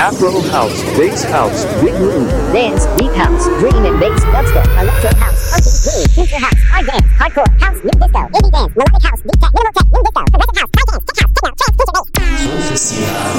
Afro House, Bass House, Big Room. Dance, Deep House, Drum and Bass, Dubstep, Electro House, Funky, Groove, Future House, Hard Dance, Hardcore, House, Nu Disco, Indie Dance, Melodic House, Deep Tech, Minimal Tech, Nu Disco, Progressive House, High Dance, Tech House, Techno, Trance, Future Bass.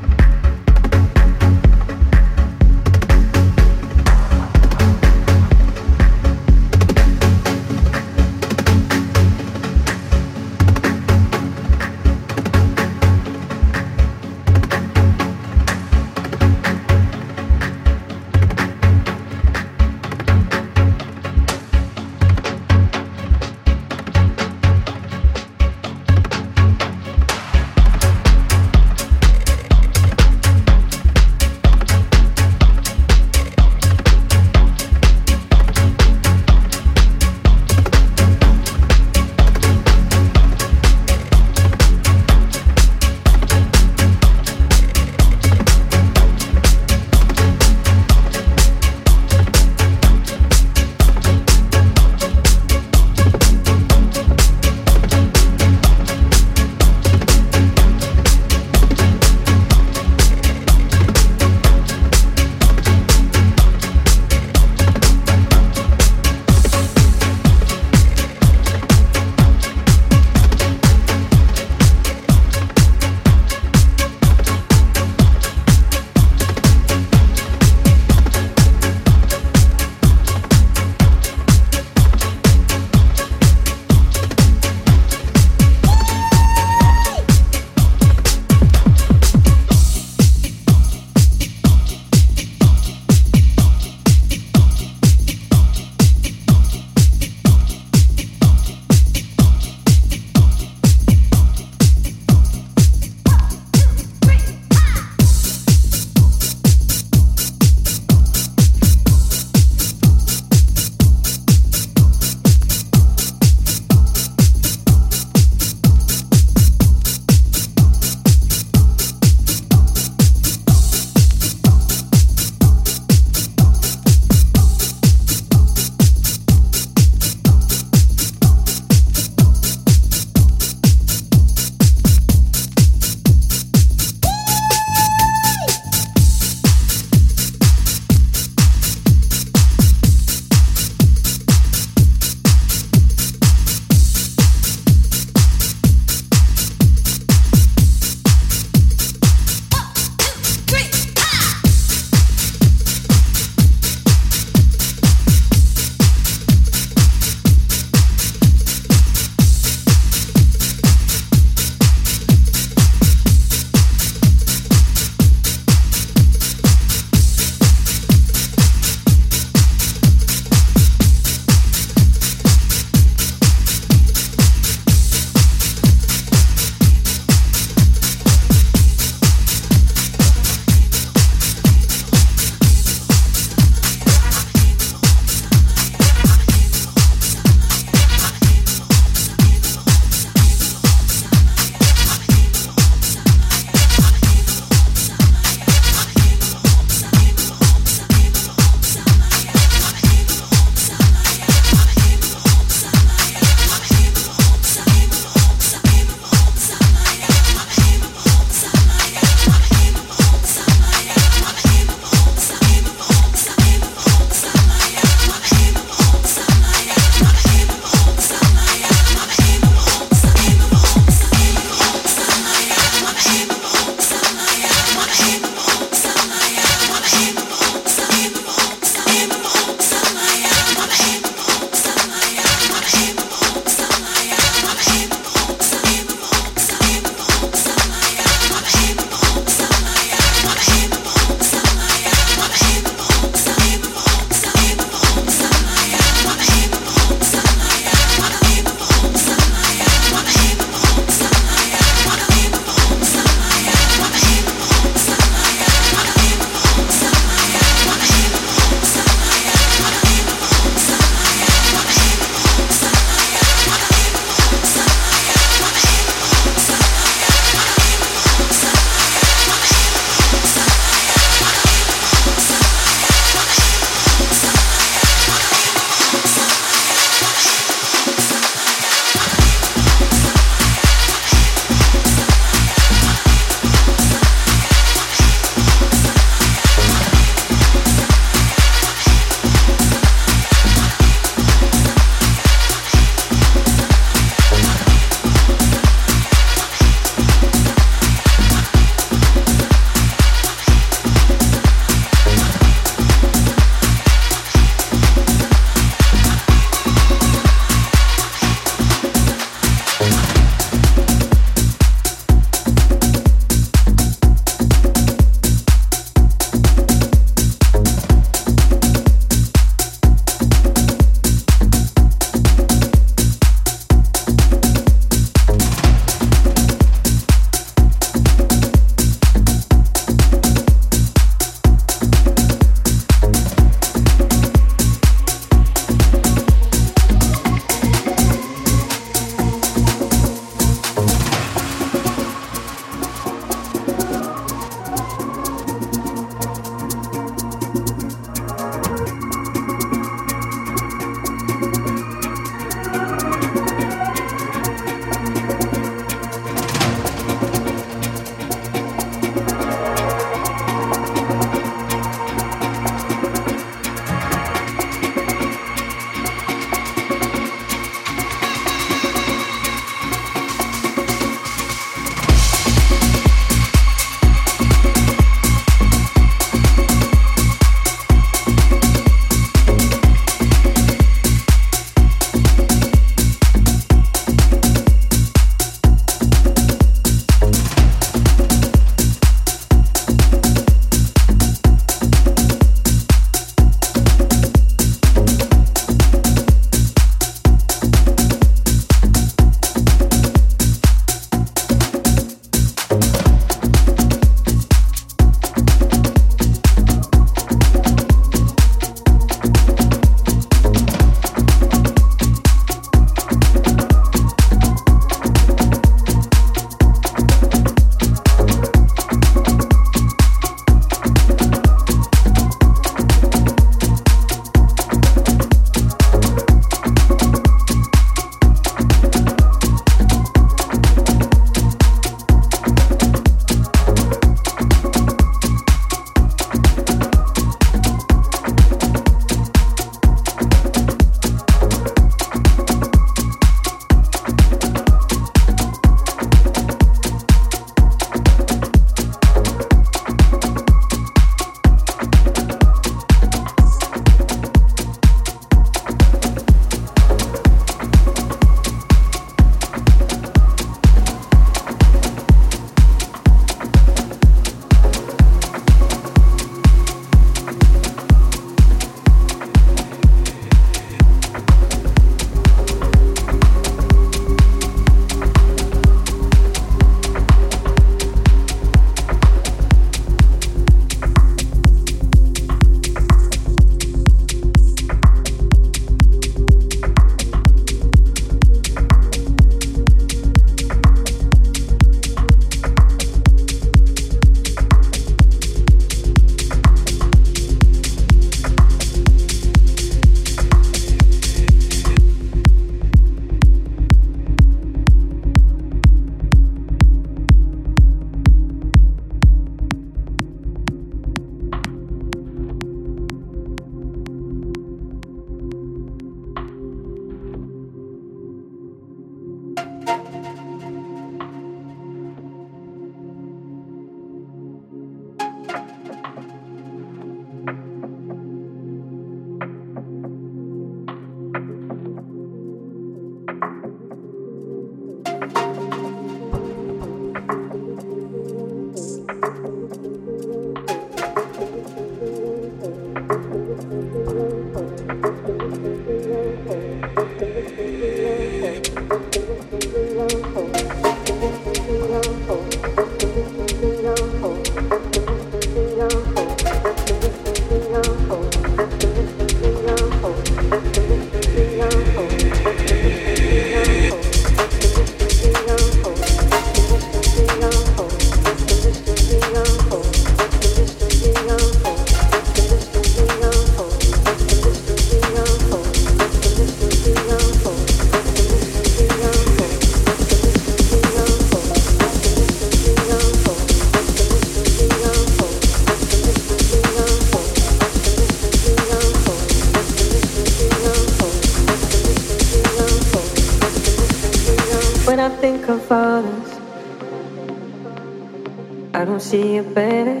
See it better,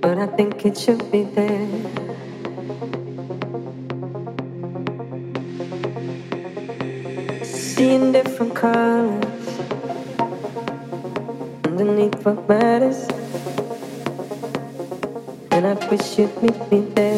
but I think it should be there. Seeing different colors underneath what matters, and I wish you'd meet me there.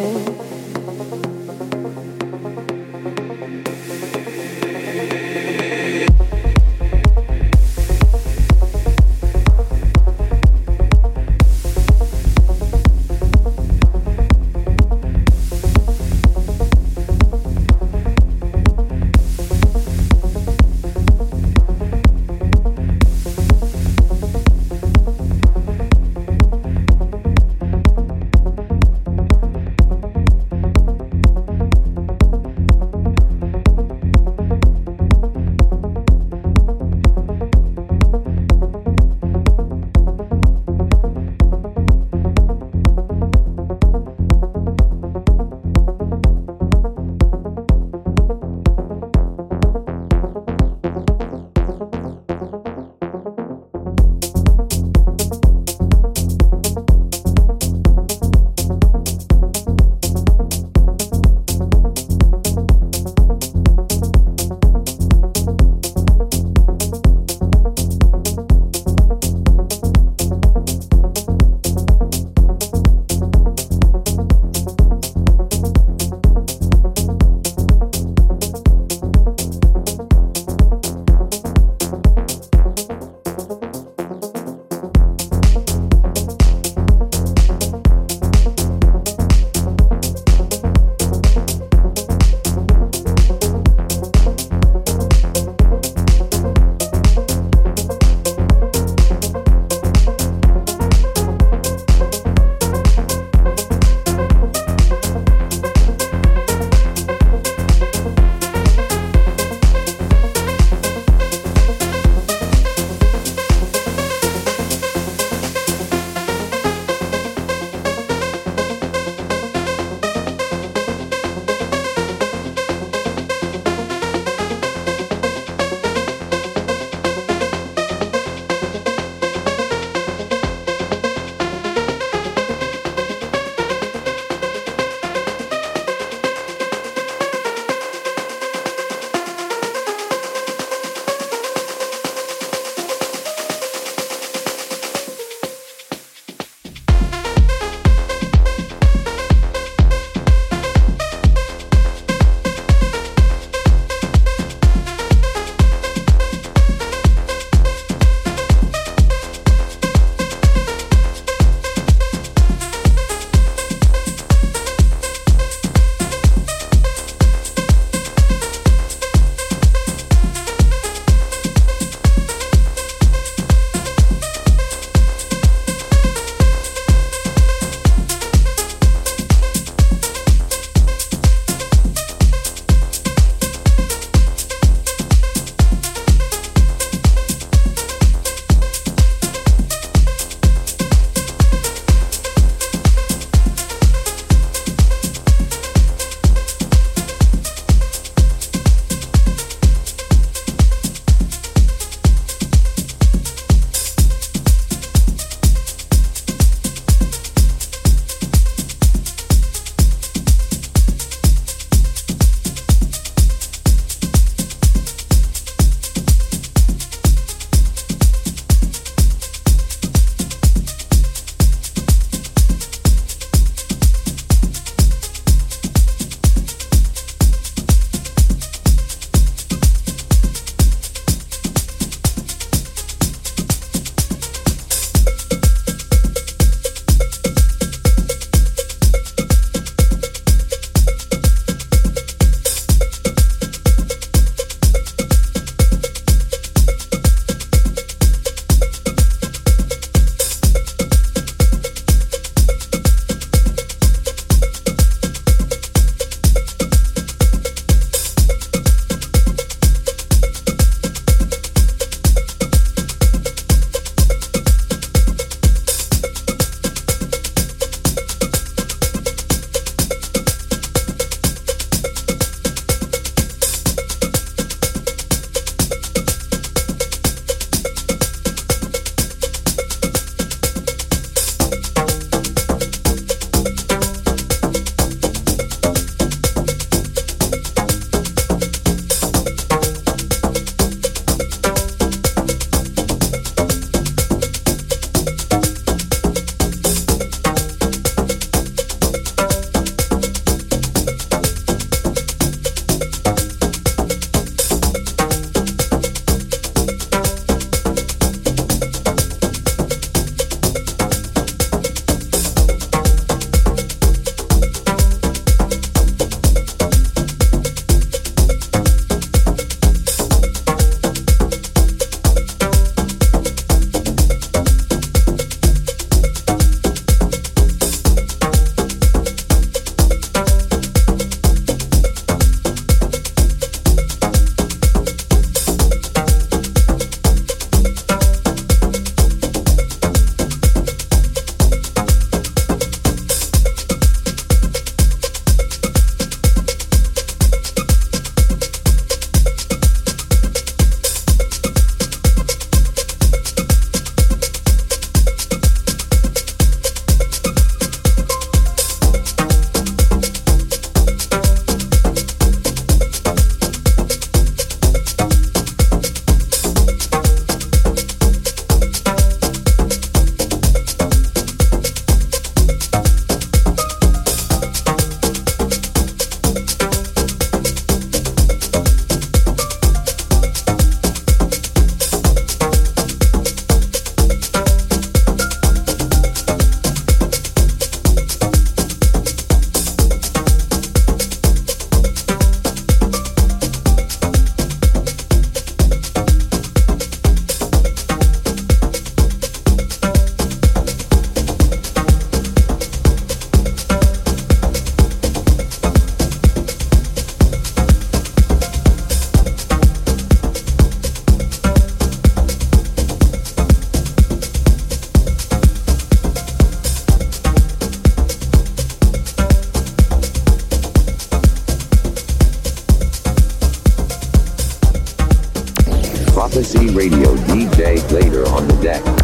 Radio DJ later on the deck.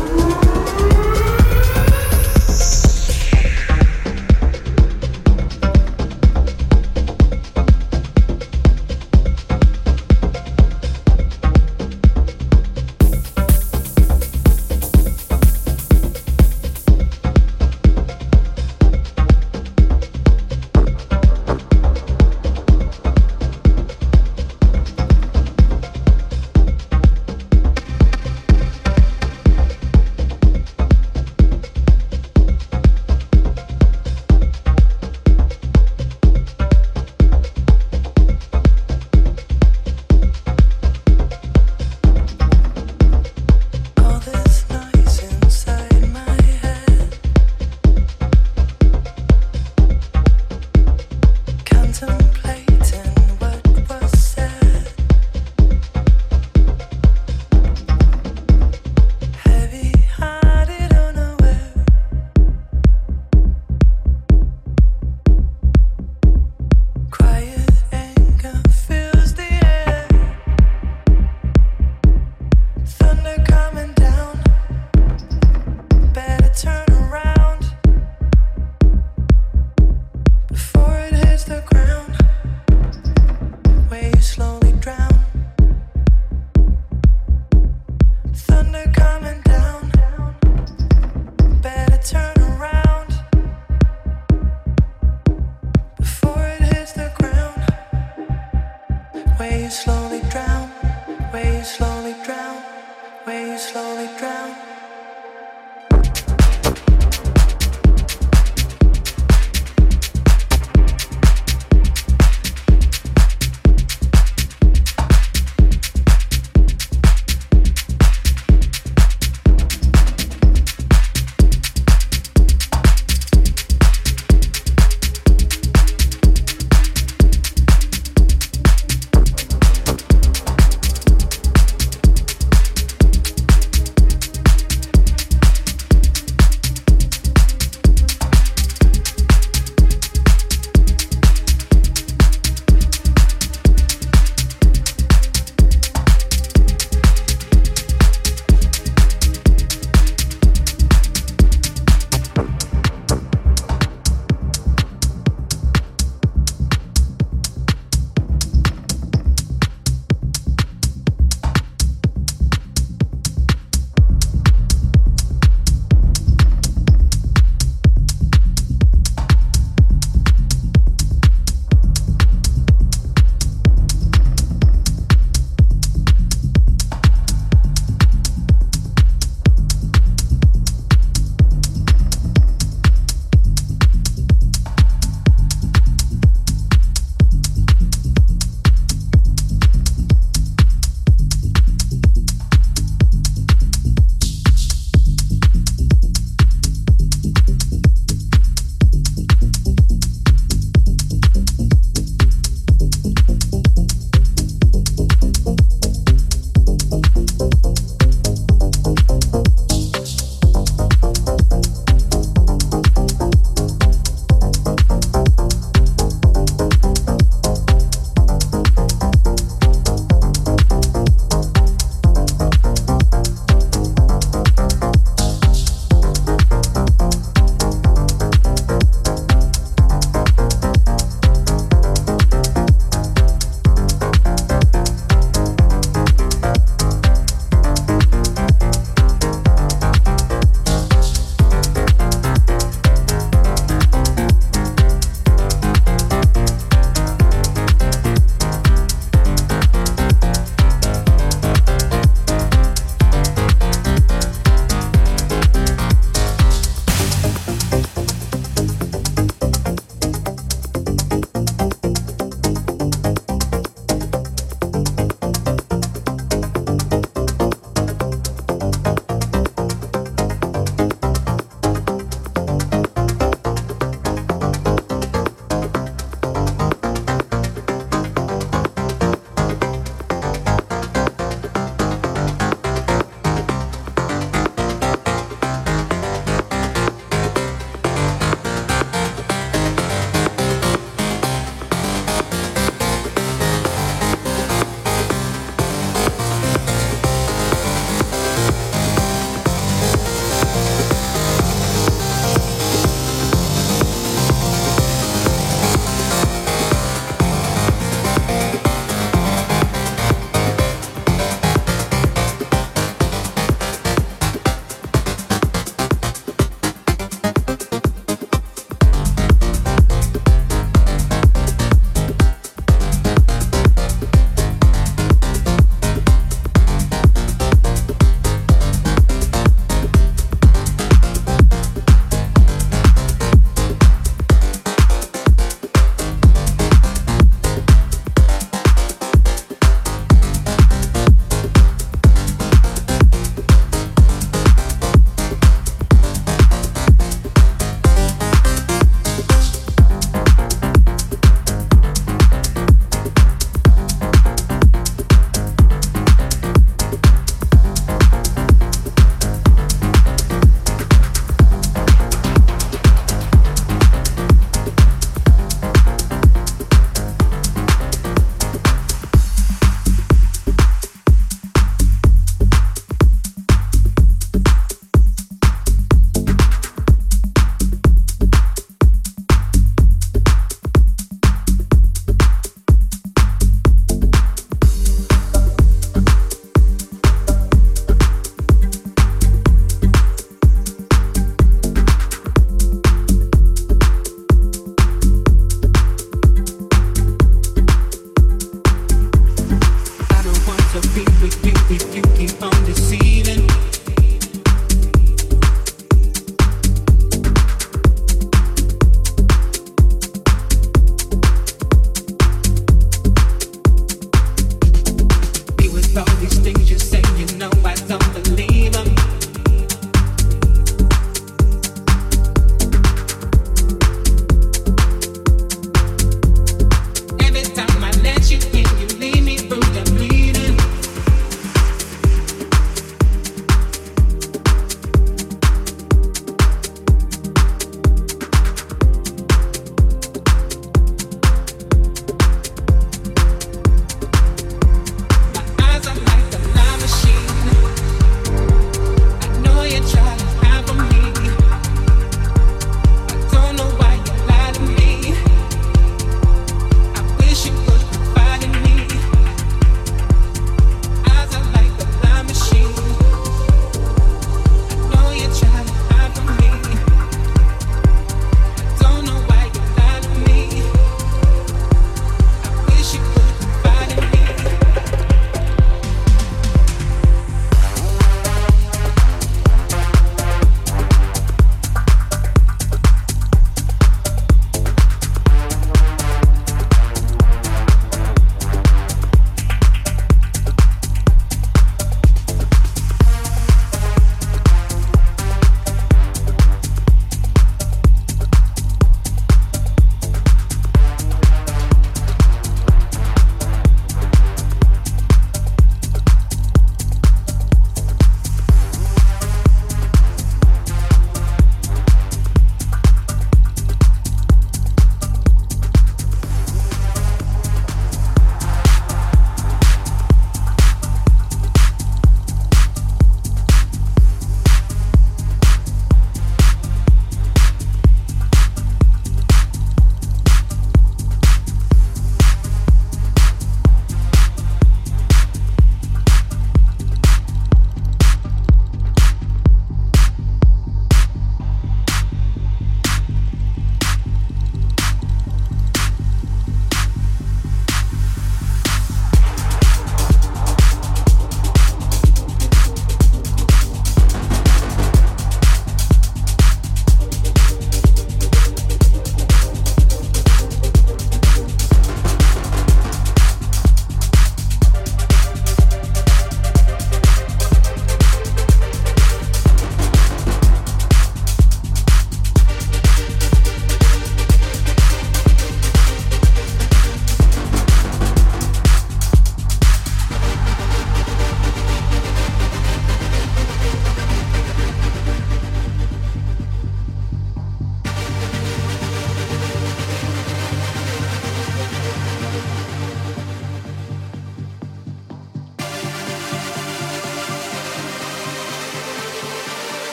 slow.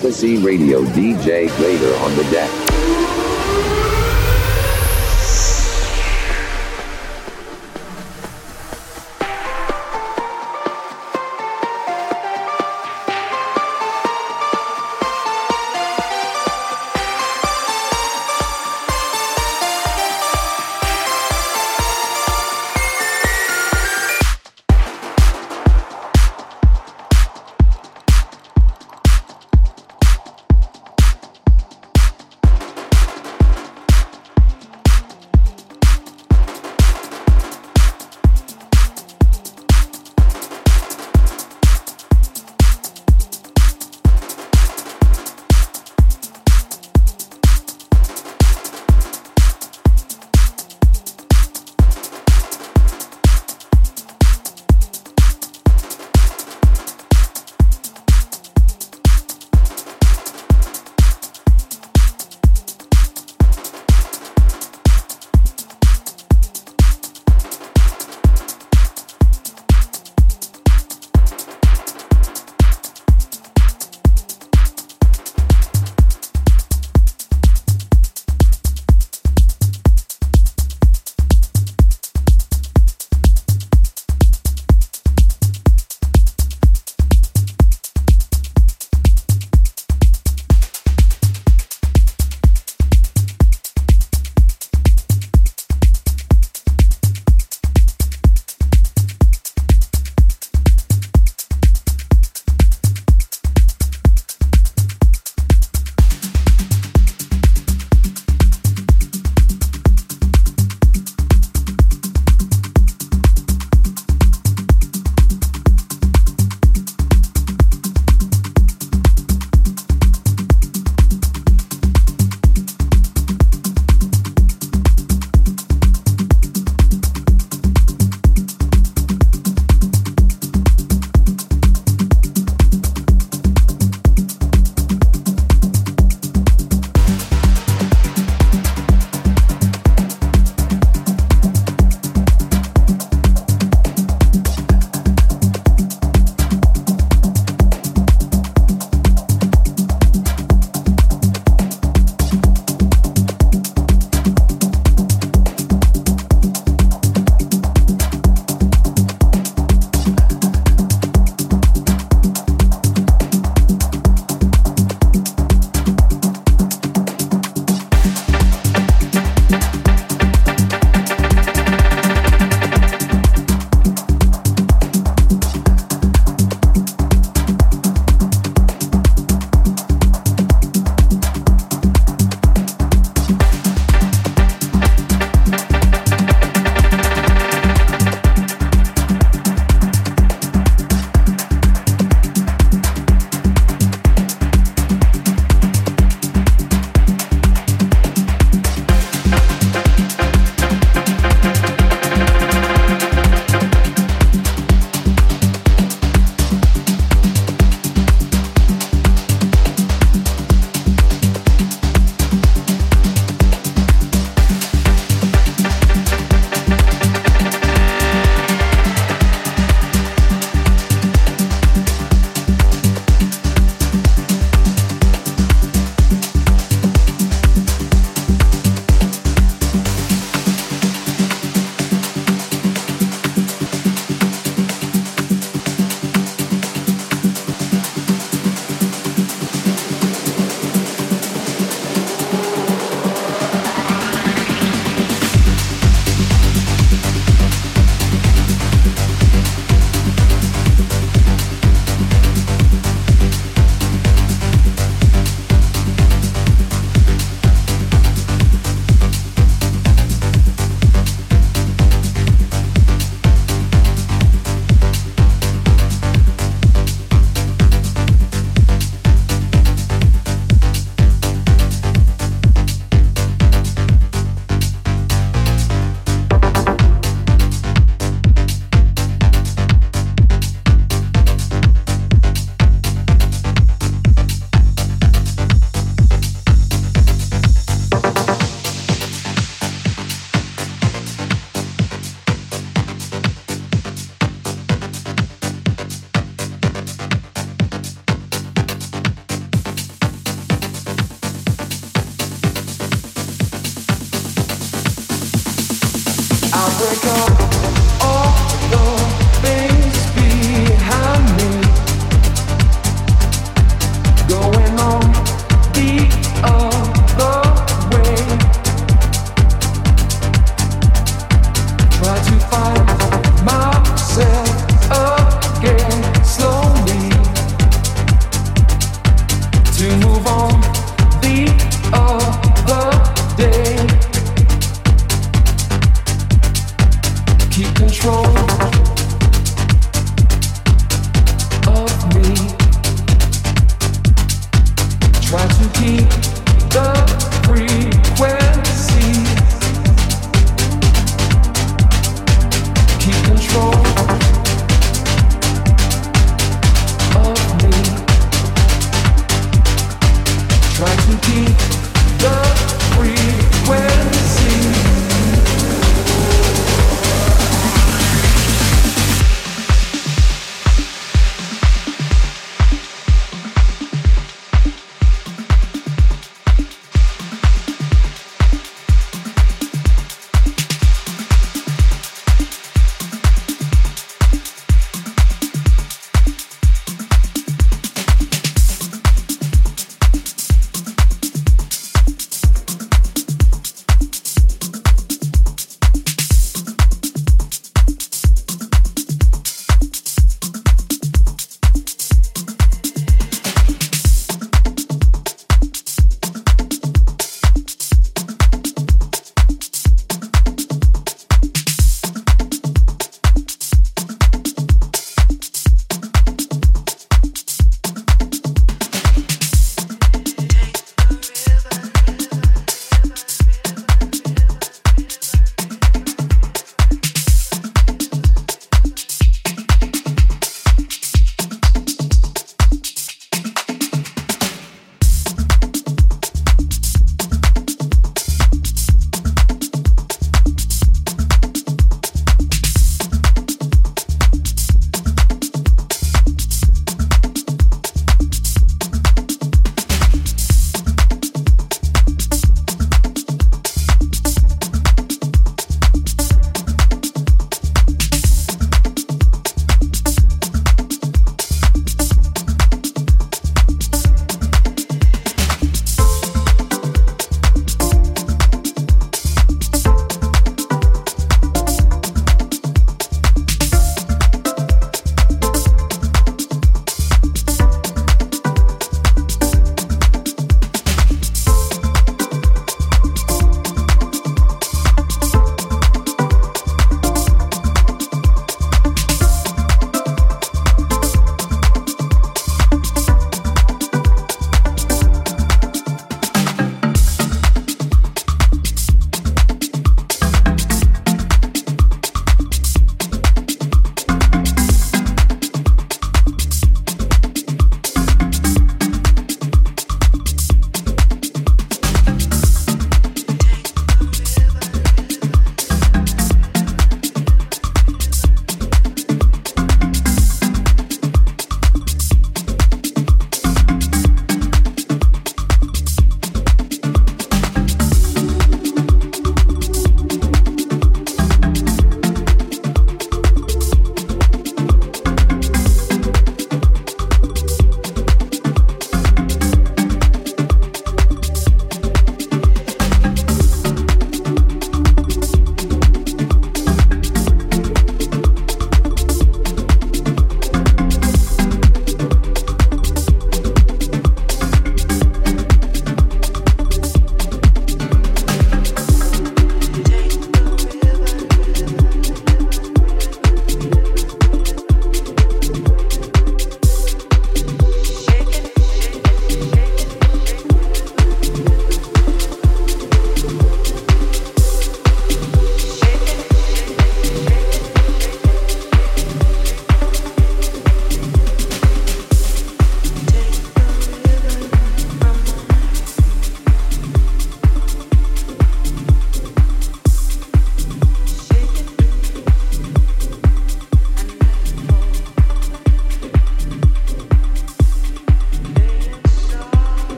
Prophecy Radio DJ later on the deck.